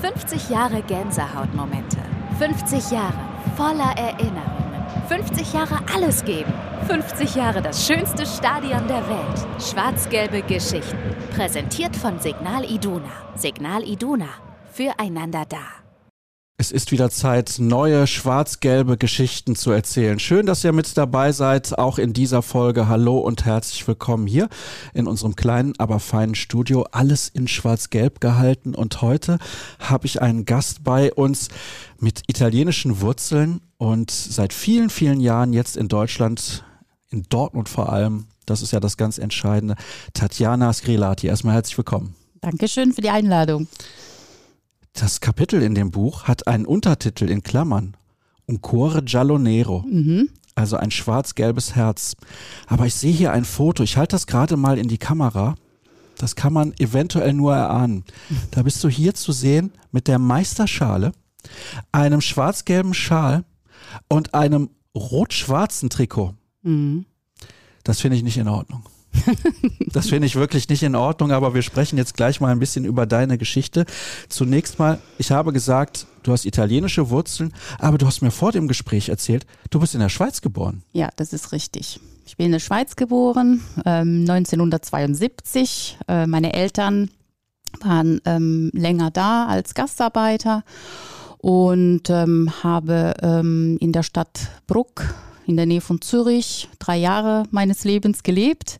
50 Jahre Gänsehautmomente. 50 Jahre voller Erinnerungen. 50 Jahre alles geben. 50 Jahre das schönste Stadion der Welt. Schwarz-gelbe Geschichten. Präsentiert von Signal Iduna. Signal Iduna. Füreinander da. Es ist wieder Zeit, neue schwarz-gelbe Geschichten zu erzählen. Schön, dass ihr mit dabei seid, auch in dieser Folge. Hallo und herzlich willkommen hier in unserem kleinen, aber feinen Studio. Alles in schwarz-gelb gehalten. Und heute habe ich einen Gast bei uns mit italienischen Wurzeln und seit vielen, vielen Jahren jetzt in Deutschland, in Dortmund vor allem. Das ist ja das ganz Entscheidende. Tatjana Skrilati. Erstmal herzlich willkommen. Dankeschön für die Einladung. Das Kapitel in dem Buch hat einen Untertitel in Klammern. Un cuore giallo nero. Mhm. Also ein schwarz-gelbes Herz. Aber ich sehe hier ein Foto. Ich halte das gerade mal in die Kamera. Das kann man eventuell nur erahnen. Da bist du hier zu sehen mit der Meisterschale, einem schwarz-gelben Schal und einem rot-schwarzen Trikot. Mhm. Das finde ich nicht in Ordnung. das finde ich wirklich nicht in Ordnung, aber wir sprechen jetzt gleich mal ein bisschen über deine Geschichte. Zunächst mal, ich habe gesagt, du hast italienische Wurzeln, aber du hast mir vor dem Gespräch erzählt, du bist in der Schweiz geboren. Ja, das ist richtig. Ich bin in der Schweiz geboren, ähm, 1972. Äh, meine Eltern waren ähm, länger da als Gastarbeiter und ähm, habe ähm, in der Stadt Bruck in der Nähe von Zürich drei Jahre meines Lebens gelebt.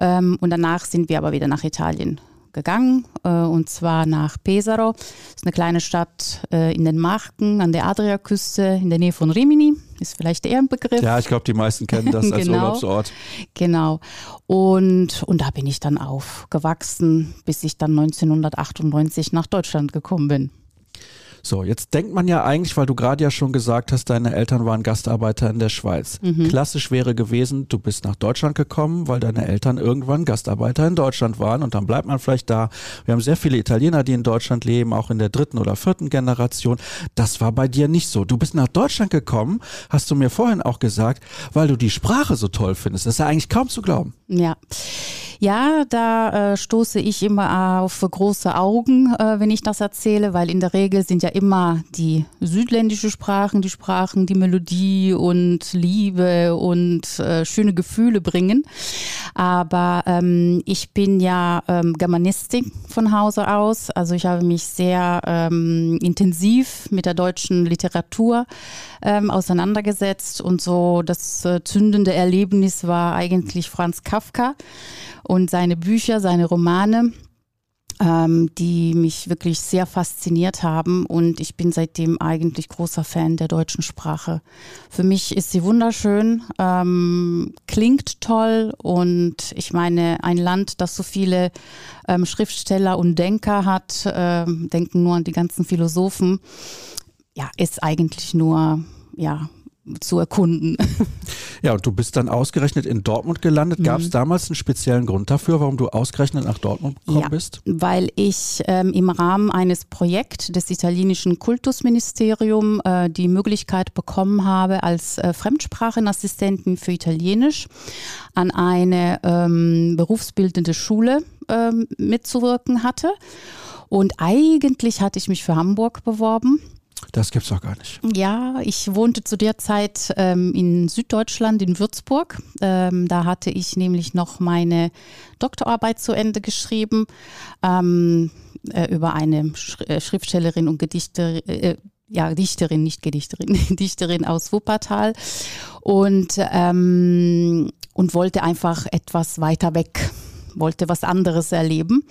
Ähm, und danach sind wir aber wieder nach Italien gegangen äh, und zwar nach Pesaro. Das ist eine kleine Stadt äh, in den Marken an der Adriaküste in der Nähe von Rimini. Ist vielleicht eher ein Begriff. Ja, ich glaube, die meisten kennen das als genau, Urlaubsort. Genau. Und, und da bin ich dann aufgewachsen, bis ich dann 1998 nach Deutschland gekommen bin. So, jetzt denkt man ja eigentlich, weil du gerade ja schon gesagt hast, deine Eltern waren Gastarbeiter in der Schweiz. Mhm. Klassisch wäre gewesen, du bist nach Deutschland gekommen, weil deine Eltern irgendwann Gastarbeiter in Deutschland waren und dann bleibt man vielleicht da. Wir haben sehr viele Italiener, die in Deutschland leben, auch in der dritten oder vierten Generation. Das war bei dir nicht so. Du bist nach Deutschland gekommen, hast du mir vorhin auch gesagt, weil du die Sprache so toll findest. Das ist ja eigentlich kaum zu glauben. Ja. Ja, da äh, stoße ich immer auf große Augen, äh, wenn ich das erzähle, weil in der Regel sind ja immer die südländische Sprachen, die Sprachen, die Melodie und Liebe und äh, schöne Gefühle bringen. Aber ähm, ich bin ja ähm, Germanistik von Hause aus, also ich habe mich sehr ähm, intensiv mit der deutschen Literatur ähm, auseinandergesetzt. Und so das äh, zündende Erlebnis war eigentlich Franz Kafka und seine Bücher, seine Romane ähm, die mich wirklich sehr fasziniert haben und ich bin seitdem eigentlich großer Fan der deutschen Sprache. Für mich ist sie wunderschön, ähm, klingt toll und ich meine, ein Land, das so viele ähm, Schriftsteller und Denker hat, ähm, denken nur an die ganzen Philosophen, ja, ist eigentlich nur, ja, zu erkunden. Ja, und du bist dann ausgerechnet in Dortmund gelandet. Gab es mhm. damals einen speziellen Grund dafür, warum du ausgerechnet nach Dortmund gekommen ja, bist? Weil ich ähm, im Rahmen eines Projekts des italienischen Kultusministeriums äh, die Möglichkeit bekommen habe, als äh, Fremdsprachenassistentin für Italienisch an eine ähm, berufsbildende Schule ähm, mitzuwirken hatte. Und eigentlich hatte ich mich für Hamburg beworben. Das gibt's doch gar nicht. Ja, ich wohnte zu der Zeit ähm, in Süddeutschland, in Würzburg. Ähm, da hatte ich nämlich noch meine Doktorarbeit zu Ende geschrieben ähm, äh, über eine Sch äh, Schriftstellerin und Gedichterin. Äh, ja, Dichterin, nicht Gedichterin, Dichterin aus Wuppertal und, ähm, und wollte einfach etwas weiter weg, wollte was anderes erleben.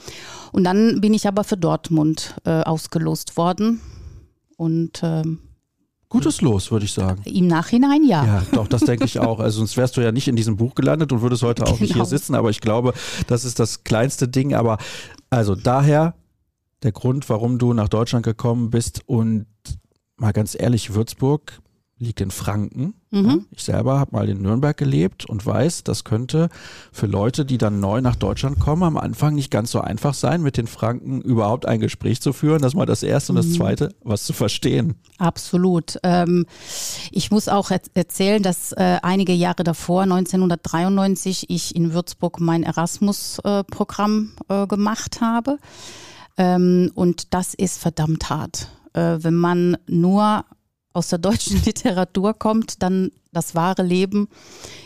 Und dann bin ich aber für Dortmund äh, ausgelost worden und ähm, Gutes Los, würde ich sagen. Im Nachhinein ja. Ja, doch, das denke ich auch. Also sonst wärst du ja nicht in diesem Buch gelandet und würdest heute auch genau. nicht hier genau. sitzen. Aber ich glaube, das ist das kleinste Ding. Aber also daher der Grund, warum du nach Deutschland gekommen bist und mal ganz ehrlich, Würzburg liegt in Franken. Mhm. Ich selber habe mal in Nürnberg gelebt und weiß, das könnte für Leute, die dann neu nach Deutschland kommen, am Anfang nicht ganz so einfach sein, mit den Franken überhaupt ein Gespräch zu führen. Das mal das Erste und das mhm. Zweite, was zu verstehen. Absolut. Ähm, ich muss auch erzählen, dass äh, einige Jahre davor, 1993, ich in Würzburg mein Erasmus-Programm äh, gemacht habe. Ähm, und das ist verdammt hart. Äh, wenn man nur aus der deutschen Literatur kommt, dann das wahre Leben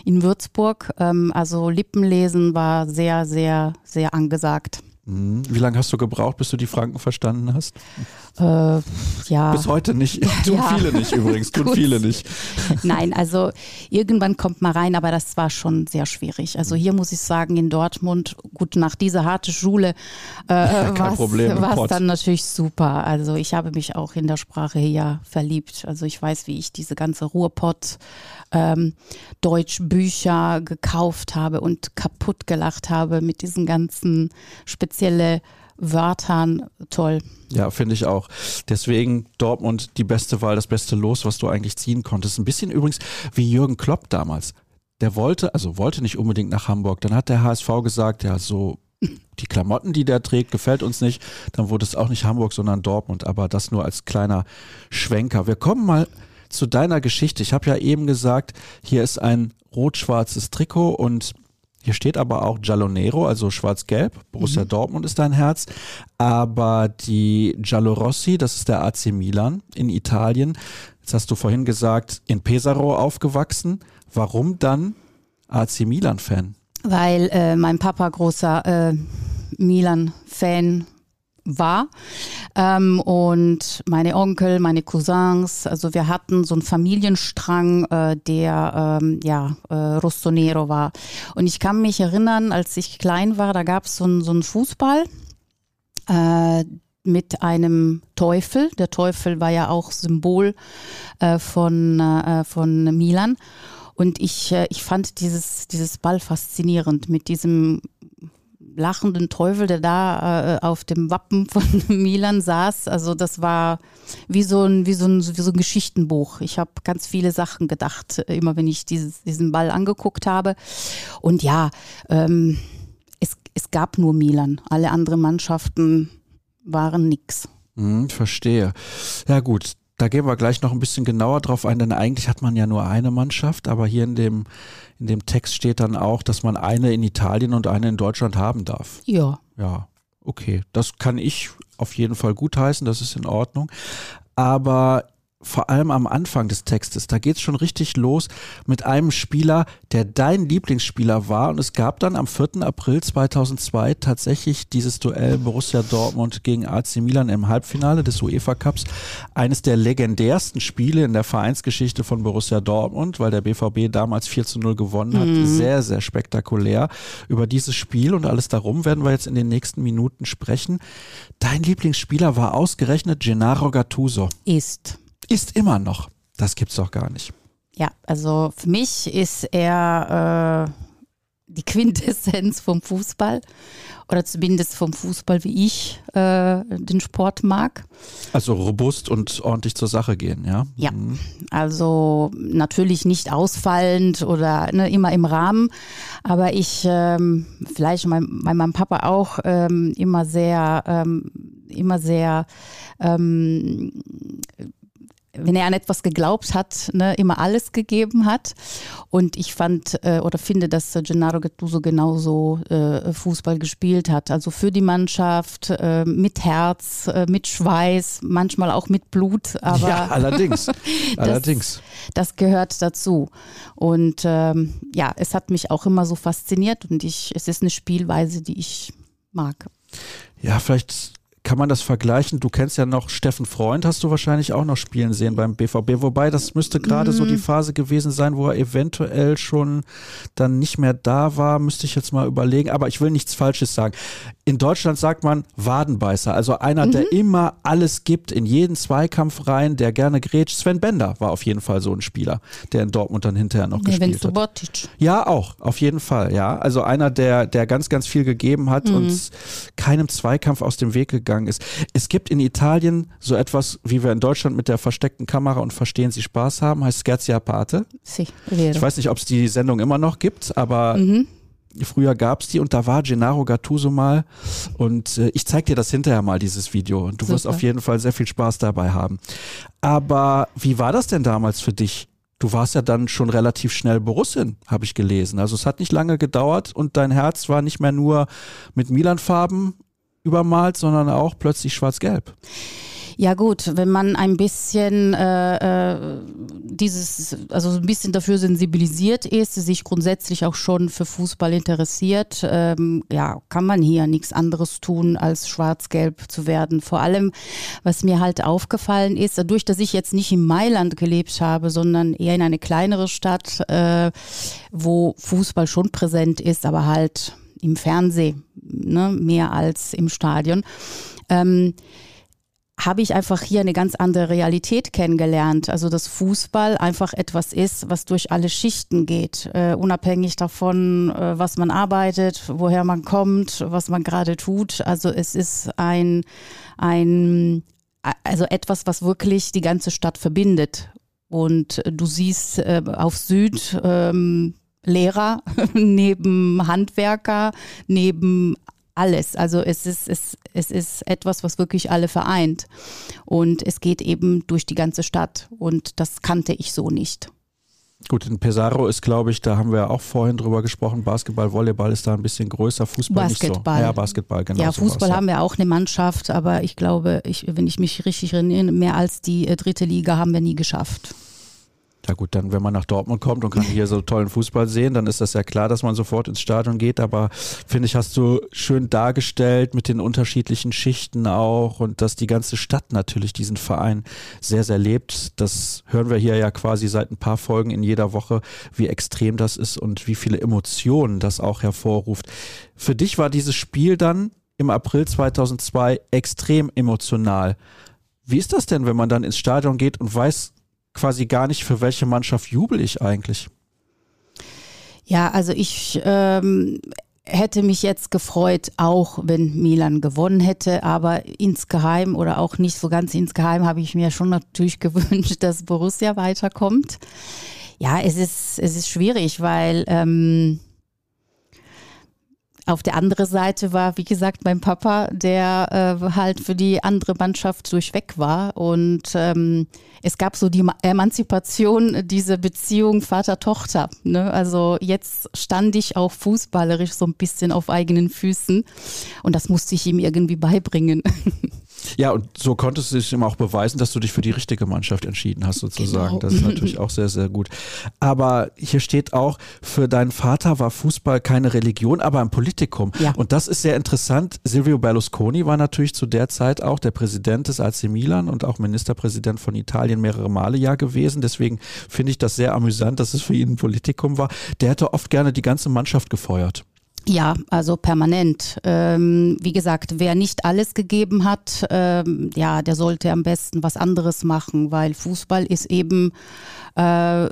in Würzburg. Ähm, also Lippenlesen war sehr, sehr, sehr angesagt. Mhm. Wie lange hast du gebraucht, bis du die Franken verstanden hast? Äh, ja. Bis heute nicht. Tun ja. viele nicht übrigens, tun viele nicht. Nein, also irgendwann kommt man rein, aber das war schon sehr schwierig. Also hier muss ich sagen, in Dortmund, gut, nach dieser harten Schule äh, ja, war es dann natürlich super. Also ich habe mich auch in der Sprache hier verliebt. Also ich weiß, wie ich diese ganze Ruhrpott ähm, Deutschbücher gekauft habe und kaputt gelacht habe mit diesen ganzen speziellen Wörtern. Toll. Ja, finde ich auch. Deswegen Dortmund die beste Wahl, das beste Los, was du eigentlich ziehen konntest. Ein bisschen übrigens wie Jürgen Klopp damals. Der wollte, also wollte nicht unbedingt nach Hamburg. Dann hat der HSV gesagt, ja, so die Klamotten, die der trägt, gefällt uns nicht. Dann wurde es auch nicht Hamburg, sondern Dortmund. Aber das nur als kleiner Schwenker. Wir kommen mal zu deiner Geschichte. Ich habe ja eben gesagt, hier ist ein rot-schwarzes Trikot und hier steht aber auch Giallonero, also schwarz-gelb. Borussia mhm. Dortmund ist dein Herz. Aber die Giallorossi, das ist der AC Milan in Italien. Jetzt hast du vorhin gesagt, in Pesaro aufgewachsen. Warum dann AC Milan-Fan? Weil äh, mein Papa großer äh, Milan-Fan war. Ähm, und meine Onkel, meine Cousins, also wir hatten so einen Familienstrang, äh, der ähm, ja äh, Rostonero war. Und ich kann mich erinnern, als ich klein war, da gab es so einen Fußball. Äh, mit einem Teufel. Der Teufel war ja auch Symbol äh, von, äh, von Milan. Und ich, äh, ich fand dieses, dieses Ball faszinierend mit diesem lachenden Teufel, der da äh, auf dem Wappen von Milan saß. Also das war wie so ein, wie so ein, wie so ein Geschichtenbuch. Ich habe ganz viele Sachen gedacht, immer wenn ich dieses, diesen Ball angeguckt habe. Und ja, ähm, es, es gab nur Milan. Alle anderen Mannschaften waren nix. Hm, verstehe. Ja gut, da gehen wir gleich noch ein bisschen genauer drauf ein, denn eigentlich hat man ja nur eine Mannschaft, aber hier in dem, in dem Text steht dann auch, dass man eine in Italien und eine in Deutschland haben darf. Ja. Ja, okay. Das kann ich auf jeden Fall gutheißen, das ist in Ordnung. Aber vor allem am Anfang des Textes, da geht es schon richtig los mit einem Spieler, der dein Lieblingsspieler war. Und es gab dann am 4. April 2002 tatsächlich dieses Duell Borussia Dortmund gegen AC Milan im Halbfinale des UEFA Cups. Eines der legendärsten Spiele in der Vereinsgeschichte von Borussia Dortmund, weil der BVB damals 4 zu 0 gewonnen hat. Mhm. Sehr, sehr spektakulär. Über dieses Spiel und alles darum werden wir jetzt in den nächsten Minuten sprechen. Dein Lieblingsspieler war ausgerechnet Gennaro Gattuso. Ist ist immer noch. Das gibt's doch gar nicht. Ja, also für mich ist er äh, die Quintessenz vom Fußball oder zumindest vom Fußball, wie ich äh, den Sport mag. Also robust und ordentlich zur Sache gehen, ja? Ja, mhm. also natürlich nicht ausfallend oder ne, immer im Rahmen, aber ich, ähm, vielleicht mein, mein, mein Papa auch, ähm, immer sehr, ähm, immer sehr ähm, wenn er an etwas geglaubt hat, ne, immer alles gegeben hat. Und ich fand äh, oder finde, dass Gennaro Gattuso genauso äh, Fußball gespielt hat. Also für die Mannschaft, äh, mit Herz, äh, mit Schweiß, manchmal auch mit Blut. Aber ja, allerdings. das, allerdings. Das gehört dazu. Und ähm, ja, es hat mich auch immer so fasziniert und ich, es ist eine Spielweise, die ich mag. Ja, vielleicht kann man das vergleichen? Du kennst ja noch Steffen Freund, hast du wahrscheinlich auch noch spielen sehen beim BVB. Wobei das müsste gerade mhm. so die. Phase gewesen sein, wo er eventuell schon dann nicht mehr da war. Müsste ich jetzt mal überlegen. Aber ich will nichts Falsches sagen. In Deutschland sagt man Wadenbeißer, also einer, mhm. der immer alles gibt, in jeden Zweikampf rein, der gerne grätscht. Sven Bender war auf jeden Fall so ein Spieler, der in Dortmund dann hinterher noch nee, gespielt hat. Botic. Ja, auch, auf jeden Fall, ja. Also einer, der, der ganz, ganz viel gegeben hat mhm. und keinem Zweikampf aus dem Weg gegangen ist. Es gibt in Italien so etwas, wie wir in Deutschland mit der versteckten Kamera und Verstehen Sie Spaß haben, heißt Scherzi a parte. Si, ich weiß nicht, ob es die Sendung immer noch gibt, aber mhm. Früher gab es die und da war Gennaro Gattuso mal und äh, ich zeig dir das hinterher mal, dieses Video. Und du Super. wirst auf jeden Fall sehr viel Spaß dabei haben. Aber wie war das denn damals für dich? Du warst ja dann schon relativ schnell Borussin, habe ich gelesen. Also es hat nicht lange gedauert und dein Herz war nicht mehr nur mit Milan-Farben übermalt, sondern auch plötzlich schwarz-gelb. Ja gut, wenn man ein bisschen äh, äh, dieses, also ein bisschen dafür sensibilisiert ist, sich grundsätzlich auch schon für Fußball interessiert, ähm, ja, kann man hier nichts anderes tun, als schwarz-gelb zu werden. Vor allem, was mir halt aufgefallen ist, dadurch, dass ich jetzt nicht in Mailand gelebt habe, sondern eher in eine kleinere Stadt, äh, wo Fußball schon präsent ist, aber halt im Fernsehen, ne, mehr als im Stadion. Ähm, habe ich einfach hier eine ganz andere Realität kennengelernt. Also dass Fußball einfach etwas ist, was durch alle Schichten geht, äh, unabhängig davon, äh, was man arbeitet, woher man kommt, was man gerade tut. Also es ist ein, ein, also etwas, was wirklich die ganze Stadt verbindet. Und du siehst äh, auf Süd ähm, Lehrer neben Handwerker, neben alles. Also es ist, es, es ist etwas, was wirklich alle vereint. Und es geht eben durch die ganze Stadt. Und das kannte ich so nicht. Gut, in Pesaro ist, glaube ich, da haben wir auch vorhin drüber gesprochen, Basketball, Volleyball ist da ein bisschen größer, Fußball Basketball. nicht so. Ja, Basketball, genau. Ja, Fußball sowas, haben wir auch eine Mannschaft, aber ich glaube, ich, wenn ich mich richtig erinnere, mehr als die äh, dritte Liga haben wir nie geschafft. Ja gut, dann wenn man nach Dortmund kommt und kann hier so tollen Fußball sehen, dann ist das ja klar, dass man sofort ins Stadion geht. Aber finde ich, hast du schön dargestellt mit den unterschiedlichen Schichten auch und dass die ganze Stadt natürlich diesen Verein sehr, sehr lebt. Das hören wir hier ja quasi seit ein paar Folgen in jeder Woche, wie extrem das ist und wie viele Emotionen das auch hervorruft. Für dich war dieses Spiel dann im April 2002 extrem emotional. Wie ist das denn, wenn man dann ins Stadion geht und weiß, quasi gar nicht, für welche Mannschaft jubel ich eigentlich. Ja, also ich ähm, hätte mich jetzt gefreut, auch wenn Milan gewonnen hätte, aber insgeheim oder auch nicht so ganz insgeheim habe ich mir schon natürlich gewünscht, dass Borussia weiterkommt. Ja, es ist, es ist schwierig, weil ähm, auf der anderen Seite war, wie gesagt, mein Papa, der äh, halt für die andere Mannschaft durchweg war. Und ähm, es gab so die Emanzipation, diese Beziehung Vater-Tochter. Ne? Also jetzt stand ich auch fußballerisch so ein bisschen auf eigenen Füßen. Und das musste ich ihm irgendwie beibringen. Ja, und so konntest du dich ihm auch beweisen, dass du dich für die richtige Mannschaft entschieden hast, sozusagen. Genau. Das ist natürlich auch sehr, sehr gut. Aber hier steht auch, für deinen Vater war Fußball keine Religion, aber ein Politikum. Ja. Und das ist sehr interessant. Silvio Berlusconi war natürlich zu der Zeit auch der Präsident des AC Milan und auch Ministerpräsident von Italien mehrere Male ja gewesen. Deswegen finde ich das sehr amüsant, dass es für ihn ein Politikum war. Der hätte oft gerne die ganze Mannschaft gefeuert. Ja, also permanent. Ähm, wie gesagt, wer nicht alles gegeben hat, ähm, ja, der sollte am besten was anderes machen, weil Fußball ist eben äh,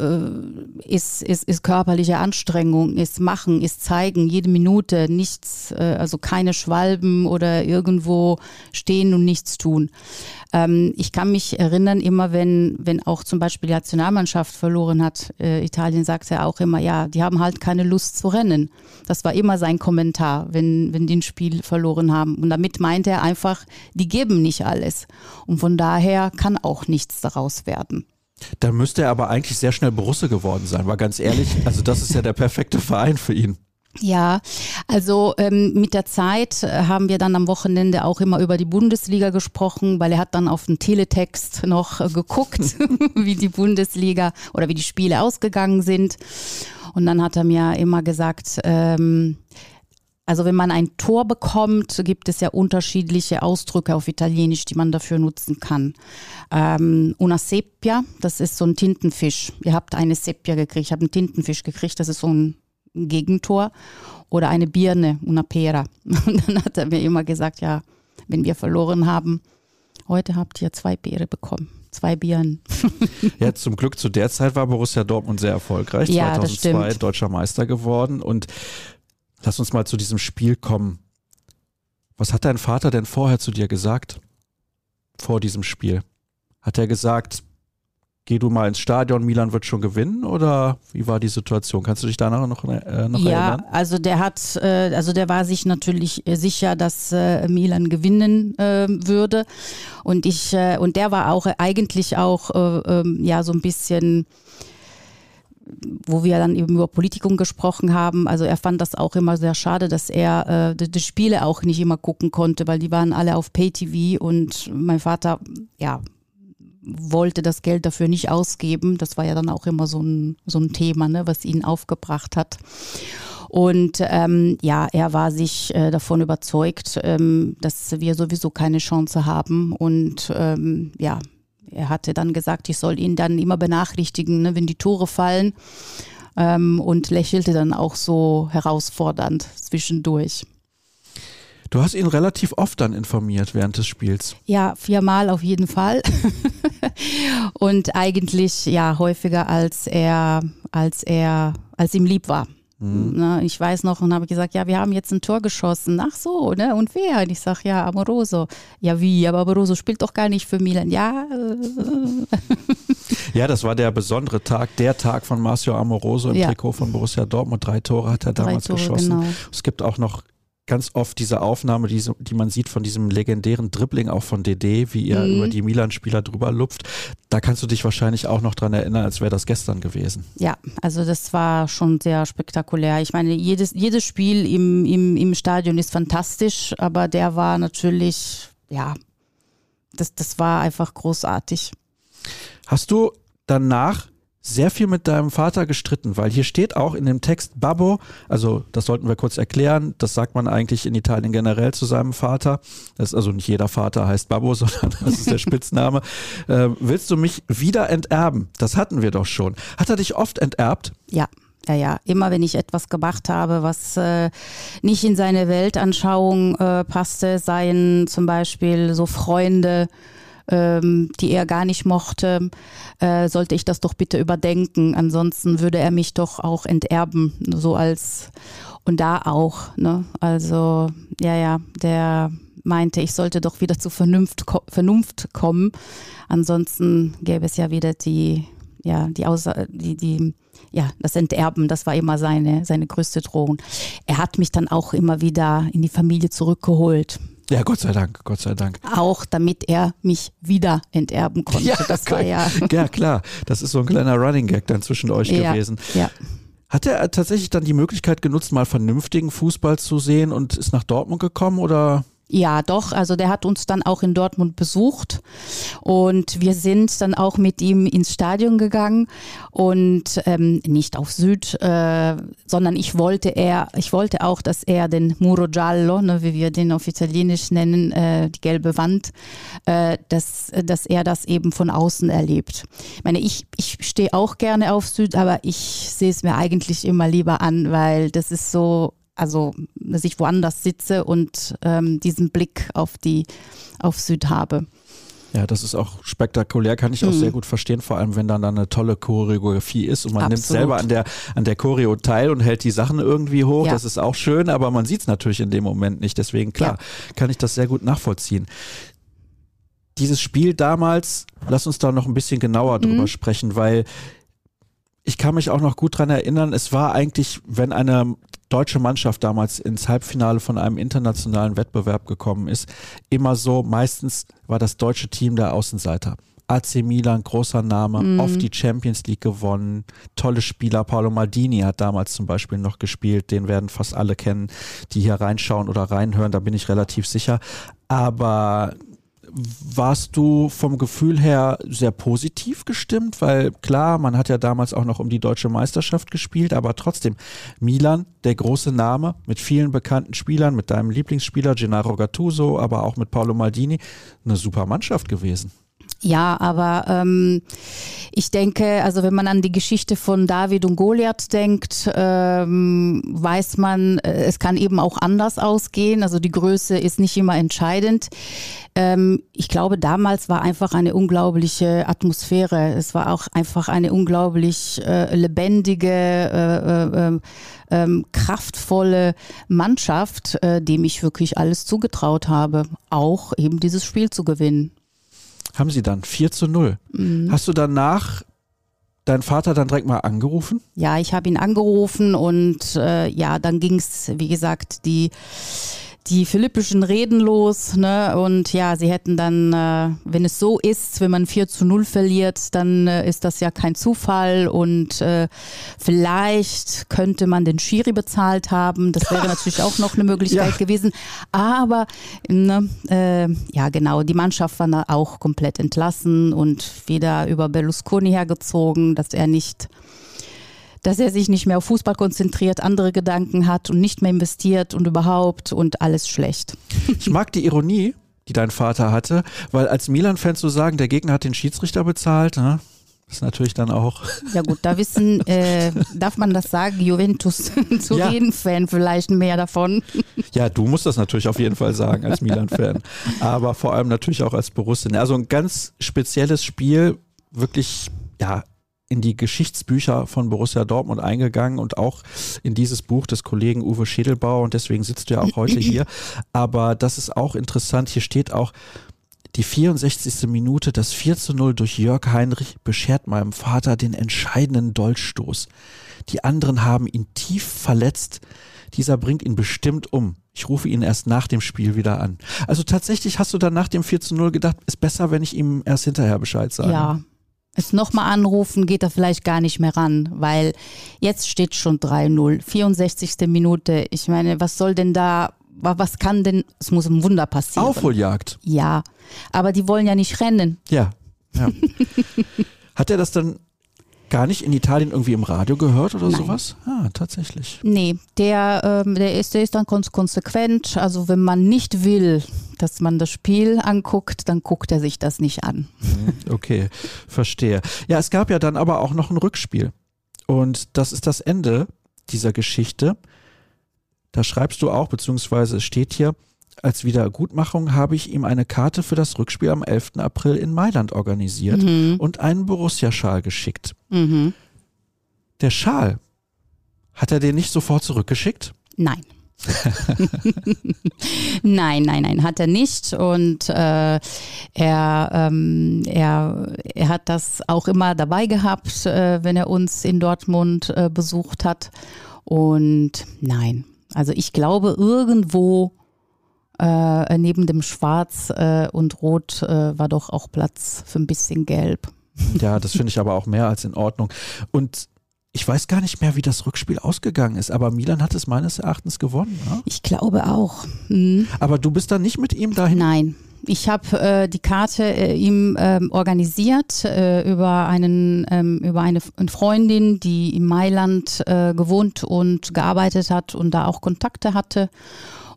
ist, ist, ist körperliche Anstrengung, ist machen, ist zeigen, jede Minute, nichts, äh, also keine Schwalben oder irgendwo stehen und nichts tun. Ähm, ich kann mich erinnern, immer wenn, wenn auch zum Beispiel die Nationalmannschaft verloren hat, äh, Italien sagte ja auch immer, ja, die haben halt keine Lust zu rennen. Das war immer sein Kommentar, wenn, wenn die ein Spiel verloren haben. Und damit meinte er einfach, die geben nicht alles. Und von daher kann auch nichts daraus werden. Da müsste er aber eigentlich sehr schnell Borusse geworden sein, war ganz ehrlich. Also das ist ja der perfekte Verein für ihn. Ja, also ähm, mit der Zeit äh, haben wir dann am Wochenende auch immer über die Bundesliga gesprochen, weil er hat dann auf den Teletext noch äh, geguckt, wie die Bundesliga oder wie die Spiele ausgegangen sind. Und dann hat er mir immer gesagt, ähm, also wenn man ein Tor bekommt, gibt es ja unterschiedliche Ausdrücke auf Italienisch, die man dafür nutzen kann. Ähm, una seppia, das ist so ein Tintenfisch. Ihr habt eine Seppia gekriegt, ich habe einen Tintenfisch gekriegt, das ist so ein Gegentor. Oder eine Birne, una pera. Und dann hat er mir immer gesagt, ja, wenn wir verloren haben, heute habt ihr zwei Beere bekommen zwei Birnen. ja, zum Glück zu der Zeit war Borussia Dortmund sehr erfolgreich. Ja, 2002 deutscher Meister geworden. Und Lass uns mal zu diesem Spiel kommen. Was hat dein Vater denn vorher zu dir gesagt? Vor diesem Spiel? Hat er gesagt, geh du mal ins Stadion, Milan wird schon gewinnen oder wie war die Situation? Kannst du dich danach noch, äh, noch ja, erinnern? Ja, also der hat, äh, also der war sich natürlich sicher, dass äh, Milan gewinnen äh, würde und ich äh, und der war auch eigentlich auch äh, ähm, ja so ein bisschen wo wir dann eben über Politikum gesprochen haben. Also er fand das auch immer sehr schade, dass er äh, die, die Spiele auch nicht immer gucken konnte, weil die waren alle auf Pay-TV und mein Vater, ja, wollte das Geld dafür nicht ausgeben. Das war ja dann auch immer so ein, so ein Thema, ne, was ihn aufgebracht hat. Und ähm, ja, er war sich äh, davon überzeugt, ähm, dass wir sowieso keine Chance haben. Und ähm, ja, er hatte dann gesagt, ich soll ihn dann immer benachrichtigen, ne, wenn die Tore fallen. Ähm, und lächelte dann auch so herausfordernd zwischendurch. Du hast ihn relativ oft dann informiert während des Spiels. Ja, viermal auf jeden Fall. und eigentlich ja häufiger als er, als er, als ihm lieb war. Mhm. Ich weiß noch und habe gesagt, ja, wir haben jetzt ein Tor geschossen. Ach so, ne? Und wer? Und ich sage, ja, Amoroso. Ja, wie? Aber Amoroso spielt doch gar nicht für Milan. Ja. Ja, das war der besondere Tag, der Tag von Marcio Amoroso im ja. Trikot von Borussia Dortmund. Drei Tore hat er Drei damals Tore, geschossen. Genau. Es gibt auch noch ganz oft diese Aufnahme, die, die man sieht von diesem legendären Dribbling auch von DD, wie er mhm. über die Milan-Spieler drüber lupft. Da kannst du dich wahrscheinlich auch noch dran erinnern, als wäre das gestern gewesen. Ja, also das war schon sehr spektakulär. Ich meine, jedes, jedes Spiel im, im, im Stadion ist fantastisch, aber der war natürlich, ja, das, das war einfach großartig. Hast du danach sehr viel mit deinem Vater gestritten, weil hier steht auch in dem Text Babbo, also das sollten wir kurz erklären, das sagt man eigentlich in Italien generell zu seinem Vater. Das ist also nicht jeder Vater heißt Babbo, sondern das ist der Spitzname. äh, willst du mich wieder enterben? Das hatten wir doch schon. Hat er dich oft enterbt? Ja. Ja, ja, immer wenn ich etwas gemacht habe, was äh, nicht in seine Weltanschauung äh, passte, seien zum Beispiel so Freunde, ähm, die er gar nicht mochte, äh, sollte ich das doch bitte überdenken. Ansonsten würde er mich doch auch enterben, so als und da auch. Ne? Also ja, ja, der meinte, ich sollte doch wieder zur Vernunft, Vernunft kommen. Ansonsten gäbe es ja wieder die, ja, die, Außer die, die ja, das Enterben, das war immer seine, seine größte Drohung. Er hat mich dann auch immer wieder in die Familie zurückgeholt. Ja, Gott sei Dank, Gott sei Dank. Auch damit er mich wieder enterben konnte. Ja, das war ja. ja, klar. Das ist so ein kleiner Running Gag dann zwischen euch ja, gewesen. Ja. Hat er tatsächlich dann die Möglichkeit genutzt, mal vernünftigen Fußball zu sehen und ist nach Dortmund gekommen oder? Ja, doch. Also der hat uns dann auch in Dortmund besucht und wir sind dann auch mit ihm ins Stadion gegangen und ähm, nicht auf Süd, äh, sondern ich wollte er, ich wollte auch, dass er den Muro Giallo, ne, wie wir den auf Italienisch nennen, äh, die gelbe Wand, äh, dass, dass er das eben von außen erlebt. Ich meine, ich, ich stehe auch gerne auf Süd, aber ich sehe es mir eigentlich immer lieber an, weil das ist so also dass ich woanders sitze und ähm, diesen Blick auf die auf Süd habe. Ja, das ist auch spektakulär, kann ich auch mhm. sehr gut verstehen, vor allem wenn dann, dann eine tolle Choreografie ist und man Absolut. nimmt selber an der, an der Choreo teil und hält die Sachen irgendwie hoch. Ja. Das ist auch schön, aber man sieht es natürlich in dem Moment nicht. Deswegen, klar, ja. kann ich das sehr gut nachvollziehen. Dieses Spiel damals, lass uns da noch ein bisschen genauer drüber mhm. sprechen, weil ich kann mich auch noch gut dran erinnern, es war eigentlich, wenn eine deutsche Mannschaft damals ins Halbfinale von einem internationalen Wettbewerb gekommen ist, immer so, meistens war das deutsche Team der Außenseiter. AC Milan, großer Name, mhm. oft die Champions League gewonnen, tolle Spieler. Paolo Maldini hat damals zum Beispiel noch gespielt, den werden fast alle kennen, die hier reinschauen oder reinhören, da bin ich relativ sicher. Aber warst du vom Gefühl her sehr positiv gestimmt? Weil klar, man hat ja damals auch noch um die deutsche Meisterschaft gespielt, aber trotzdem, Milan, der große Name mit vielen bekannten Spielern, mit deinem Lieblingsspieler Gennaro Gattuso, aber auch mit Paolo Maldini, eine super Mannschaft gewesen. Ja, aber ähm, ich denke, also wenn man an die Geschichte von David und Goliath denkt, ähm, weiß man, äh, es kann eben auch anders ausgehen. Also die Größe ist nicht immer entscheidend. Ähm, ich glaube, damals war einfach eine unglaubliche Atmosphäre. Es war auch einfach eine unglaublich äh, lebendige, äh, äh, ähm, ähm kraftvolle Mannschaft, äh, dem ich wirklich alles zugetraut habe, auch eben dieses Spiel zu gewinnen haben sie dann 4 zu 0. Mhm. Hast du danach deinen Vater dann direkt mal angerufen? Ja, ich habe ihn angerufen und äh, ja, dann ging es, wie gesagt, die die philippischen Reden los. Ne? Und ja, sie hätten dann, äh, wenn es so ist, wenn man 4 zu 0 verliert, dann äh, ist das ja kein Zufall. Und äh, vielleicht könnte man den Schiri bezahlt haben. Das wäre natürlich auch noch eine Möglichkeit ja. gewesen. Aber ne, äh, ja, genau, die Mannschaft war da auch komplett entlassen und wieder über Berlusconi hergezogen, dass er nicht dass er sich nicht mehr auf Fußball konzentriert, andere Gedanken hat und nicht mehr investiert und überhaupt und alles schlecht. Ich mag die Ironie, die dein Vater hatte, weil als Milan-Fan zu sagen, der Gegner hat den Schiedsrichter bezahlt, ne? ist natürlich dann auch. Ja gut, da wissen, äh, darf man das sagen, Juventus Turin-Fan ja. vielleicht mehr davon. Ja, du musst das natürlich auf jeden Fall sagen als Milan-Fan, aber vor allem natürlich auch als Borussia. Also ein ganz spezielles Spiel, wirklich ja in die Geschichtsbücher von Borussia Dortmund eingegangen und auch in dieses Buch des Kollegen Uwe Schädelbauer und deswegen sitzt du ja auch heute hier. Aber das ist auch interessant. Hier steht auch, die 64. Minute, das 4 zu 0 durch Jörg Heinrich beschert meinem Vater den entscheidenden Dolchstoß. Die anderen haben ihn tief verletzt. Dieser bringt ihn bestimmt um. Ich rufe ihn erst nach dem Spiel wieder an. Also tatsächlich hast du dann nach dem 4 zu 0 gedacht, ist besser, wenn ich ihm erst hinterher Bescheid sage. Ja, es nochmal anrufen, geht er vielleicht gar nicht mehr ran, weil jetzt steht schon 3-0, 64. Minute. Ich meine, was soll denn da, was kann denn, es muss ein Wunder passieren. Aufholjagd. Ja, aber die wollen ja nicht rennen. Ja, ja. Hat er das dann gar nicht in Italien irgendwie im Radio gehört oder Nein. sowas? Ah, tatsächlich. Nee, der, ähm, der, ist, der ist dann konsequent. Also wenn man nicht will, dass man das Spiel anguckt, dann guckt er sich das nicht an. Okay, verstehe. Ja, es gab ja dann aber auch noch ein Rückspiel. Und das ist das Ende dieser Geschichte. Da schreibst du auch, beziehungsweise es steht hier, als Wiedergutmachung habe ich ihm eine Karte für das Rückspiel am 11. April in Mailand organisiert mhm. und einen Borussia-Schal geschickt. Mhm. Der Schal, hat er den nicht sofort zurückgeschickt? Nein. nein, nein, nein, hat er nicht. Und äh, er, ähm, er, er hat das auch immer dabei gehabt, äh, wenn er uns in Dortmund äh, besucht hat. Und nein, also ich glaube, irgendwo äh, neben dem Schwarz äh, und Rot äh, war doch auch Platz für ein bisschen Gelb. Ja, das finde ich aber auch mehr als in Ordnung. Und ich weiß gar nicht mehr, wie das Rückspiel ausgegangen ist, aber Milan hat es meines Erachtens gewonnen. Ne? Ich glaube auch. Mhm. Aber du bist dann nicht mit ihm dahin? Nein. Ich habe äh, die Karte äh, ihm ähm, organisiert äh, über einen ähm, über eine Freundin, die in Mailand gewohnt und gearbeitet hat und da auch Kontakte hatte.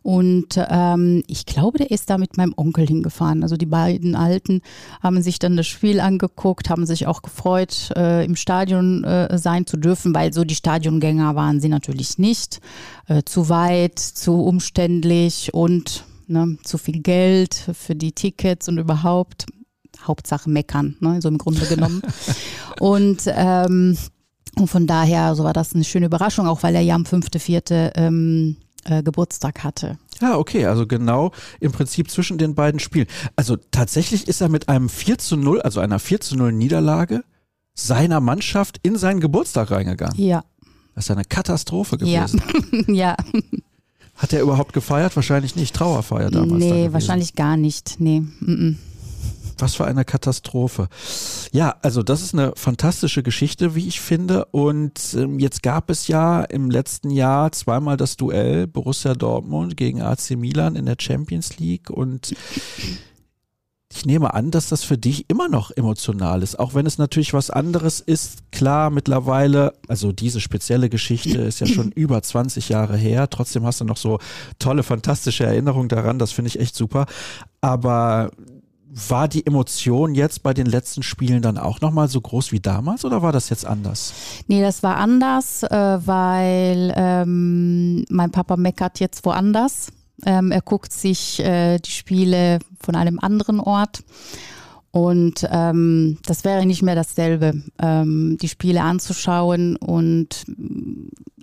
Und ähm, ich glaube, der ist da mit meinem Onkel hingefahren. Also die beiden Alten haben sich dann das Spiel angeguckt, haben sich auch gefreut, äh, im Stadion äh, sein zu dürfen, weil so die Stadiongänger waren sie natürlich nicht. Äh, zu weit, zu umständlich und ne, zu viel Geld für die Tickets und überhaupt. Hauptsache meckern, ne, so im Grunde genommen. und ähm, und von daher, so war das eine schöne Überraschung, auch weil er ja am 5.4. Ähm, äh, Geburtstag hatte. Ja, okay, also genau im Prinzip zwischen den beiden Spielen. Also tatsächlich ist er mit einem 4 zu 0, also einer 4 zu 0 Niederlage seiner Mannschaft in seinen Geburtstag reingegangen. Ja. Das ist eine Katastrophe gewesen. Ja. ja. Hat er überhaupt gefeiert? Wahrscheinlich nicht. Trauerfeier damals. Nee, wahrscheinlich gar nicht. Nee. Mm -mm. Was für eine Katastrophe. Ja, also das ist eine fantastische Geschichte, wie ich finde. Und ähm, jetzt gab es ja im letzten Jahr zweimal das Duell Borussia Dortmund gegen AC Milan in der Champions League. Und ich nehme an, dass das für dich immer noch emotional ist, auch wenn es natürlich was anderes ist. Klar, mittlerweile, also diese spezielle Geschichte ist ja schon über 20 Jahre her. Trotzdem hast du noch so tolle, fantastische Erinnerungen daran. Das finde ich echt super. Aber war die Emotion jetzt bei den letzten Spielen dann auch nochmal so groß wie damals oder war das jetzt anders? Nee, das war anders, äh, weil ähm, mein Papa meckert jetzt woanders. Ähm, er guckt sich äh, die Spiele von einem anderen Ort. Und ähm, das wäre nicht mehr dasselbe, ähm, die Spiele anzuschauen. Und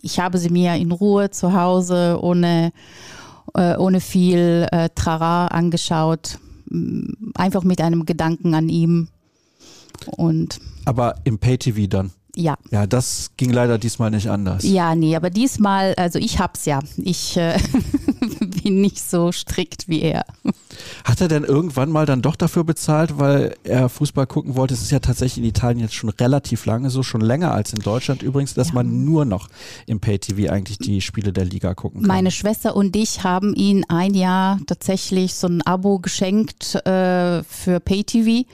ich habe sie mir in Ruhe zu Hause ohne, äh, ohne viel äh, Trara angeschaut einfach mit einem Gedanken an ihm. Und aber im Pay-TV dann? Ja. Ja, das ging leider diesmal nicht anders. Ja, nee, aber diesmal, also ich hab's ja. Ich äh, bin bin nicht so strikt wie er. Hat er denn irgendwann mal dann doch dafür bezahlt, weil er Fußball gucken wollte? Es ist ja tatsächlich in Italien jetzt schon relativ lange so, schon länger als in Deutschland übrigens, dass ja. man nur noch im Pay-TV eigentlich die Spiele der Liga gucken kann. Meine Schwester und ich haben ihn ein Jahr tatsächlich so ein Abo geschenkt äh, für Pay-TV,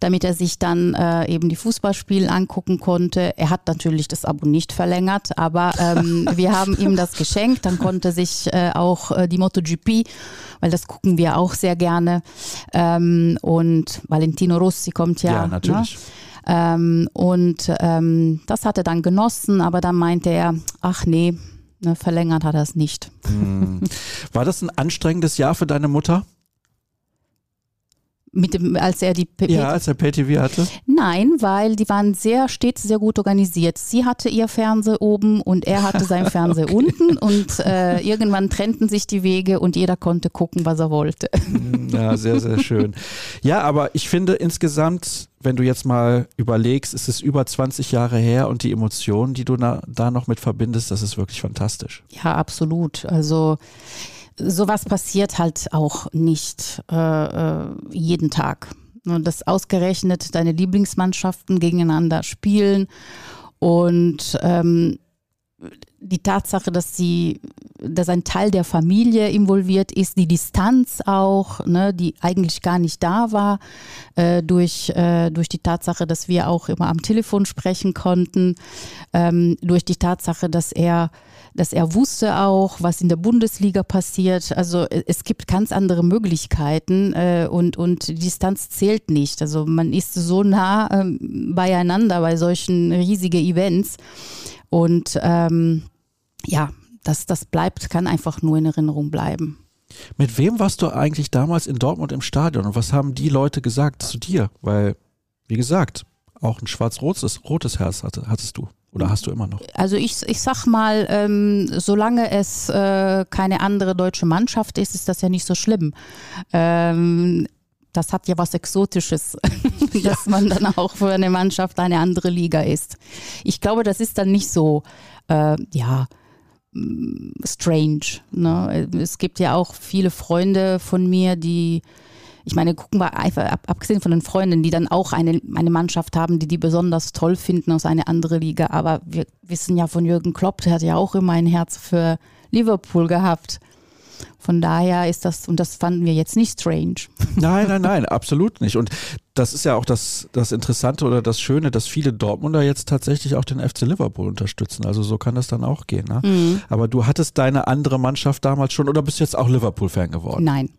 damit er sich dann äh, eben die Fußballspiele angucken konnte. Er hat natürlich das Abo nicht verlängert, aber ähm, wir haben ihm das geschenkt. Dann konnte sich äh, auch äh, die MotoGP, weil das gucken wir auch sehr gerne. Ähm, und Valentino Rossi kommt ja. Ja, natürlich. Ne? Ähm, und ähm, das hat er dann genossen, aber dann meinte er, ach nee, ne, verlängert hat er es nicht. Hm. War das ein anstrengendes Jahr für deine Mutter? Mit dem, als er die P Ja, als er PTV hatte? Nein, weil die waren sehr stets sehr gut organisiert. Sie hatte ihr Fernseher oben und er hatte sein Fernseher okay. unten und äh, irgendwann trennten sich die Wege und jeder konnte gucken, was er wollte. Hm, ja, sehr, sehr schön. Ja, aber ich finde insgesamt, wenn du jetzt mal überlegst, es ist über 20 Jahre her und die Emotionen, die du na, da noch mit verbindest, das ist wirklich fantastisch. Ja, absolut. Also sowas passiert halt auch nicht äh, äh, jeden Tag. Und das ausgerechnet deine Lieblingsmannschaften gegeneinander spielen und ähm, die Tatsache, dass sie, dass ein Teil der Familie involviert ist, die Distanz auch, ne, die eigentlich gar nicht da war, äh, durch, äh, durch die Tatsache, dass wir auch immer am Telefon sprechen konnten, ähm, durch die Tatsache, dass er dass er wusste auch, was in der Bundesliga passiert. Also äh, es gibt ganz andere Möglichkeiten äh, und, und Distanz zählt nicht. Also man ist so nah äh, beieinander bei solchen riesigen Events. Und ähm, ja, das, das bleibt, kann einfach nur in Erinnerung bleiben. Mit wem warst du eigentlich damals in Dortmund im Stadion und was haben die Leute gesagt zu dir? Weil, wie gesagt, auch ein schwarz-rotes rotes Herz hatte, hattest du. Oder hast du immer noch? Also ich, ich sag mal, ähm, solange es äh, keine andere deutsche Mannschaft ist, ist das ja nicht so schlimm. Ähm, das hat ja was Exotisches, dass ja. man dann auch für eine Mannschaft eine andere Liga ist. Ich glaube, das ist dann nicht so, äh, ja, mm, strange. Ne? Es gibt ja auch viele Freunde von mir, die ich meine, gucken wir einfach, ab, abgesehen von den Freunden, die dann auch eine, eine Mannschaft haben, die die besonders toll finden aus einer anderen Liga. Aber wir wissen ja von Jürgen Klopp, der hat ja auch immer ein Herz für Liverpool gehabt. Von daher ist das, und das fanden wir jetzt nicht strange. Nein, nein, nein, absolut nicht. Und das ist ja auch das, das Interessante oder das Schöne, dass viele Dortmunder jetzt tatsächlich auch den FC Liverpool unterstützen. Also so kann das dann auch gehen. Ne? Mhm. Aber du hattest deine andere Mannschaft damals schon oder bist jetzt auch Liverpool-Fan geworden? Nein.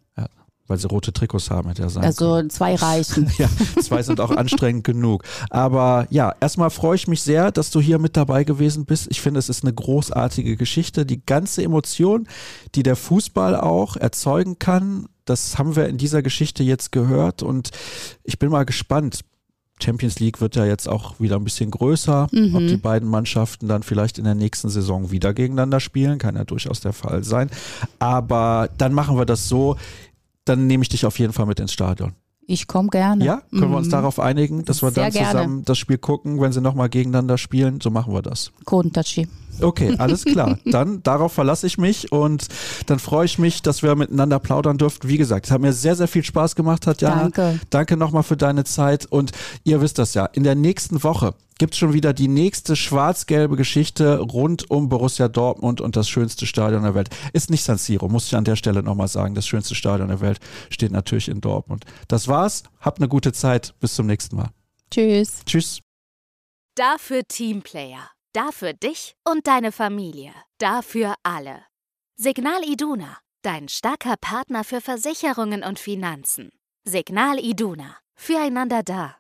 Weil sie rote Trikots haben, hätte er sagen Also können. zwei reichen. ja, zwei sind auch anstrengend genug. Aber ja, erstmal freue ich mich sehr, dass du hier mit dabei gewesen bist. Ich finde, es ist eine großartige Geschichte. Die ganze Emotion, die der Fußball auch erzeugen kann, das haben wir in dieser Geschichte jetzt gehört und ich bin mal gespannt. Champions League wird ja jetzt auch wieder ein bisschen größer. Mhm. Ob die beiden Mannschaften dann vielleicht in der nächsten Saison wieder gegeneinander spielen, kann ja durchaus der Fall sein. Aber dann machen wir das so dann nehme ich dich auf jeden Fall mit ins Stadion. Ich komme gerne. Ja, können mhm. wir uns mhm. darauf einigen, dass wir Sehr dann zusammen gerne. das Spiel gucken, wenn sie nochmal gegeneinander spielen? So machen wir das. Kontachi. Okay, alles klar. Dann darauf verlasse ich mich und dann freue ich mich, dass wir miteinander plaudern durften. Wie gesagt, es hat mir sehr, sehr viel Spaß gemacht, Tatjana. Danke. Danke nochmal für deine Zeit und ihr wisst das ja, in der nächsten Woche gibt es schon wieder die nächste schwarz-gelbe Geschichte rund um Borussia Dortmund und das schönste Stadion der Welt. Ist nicht San Siro, muss ich an der Stelle nochmal sagen. Das schönste Stadion der Welt steht natürlich in Dortmund. Das war's. Habt eine gute Zeit. Bis zum nächsten Mal. Tschüss. Tschüss. Dafür Teamplayer. Dafür dich und deine Familie. Dafür alle. Signal Iduna. Dein starker Partner für Versicherungen und Finanzen. Signal Iduna. Füreinander da.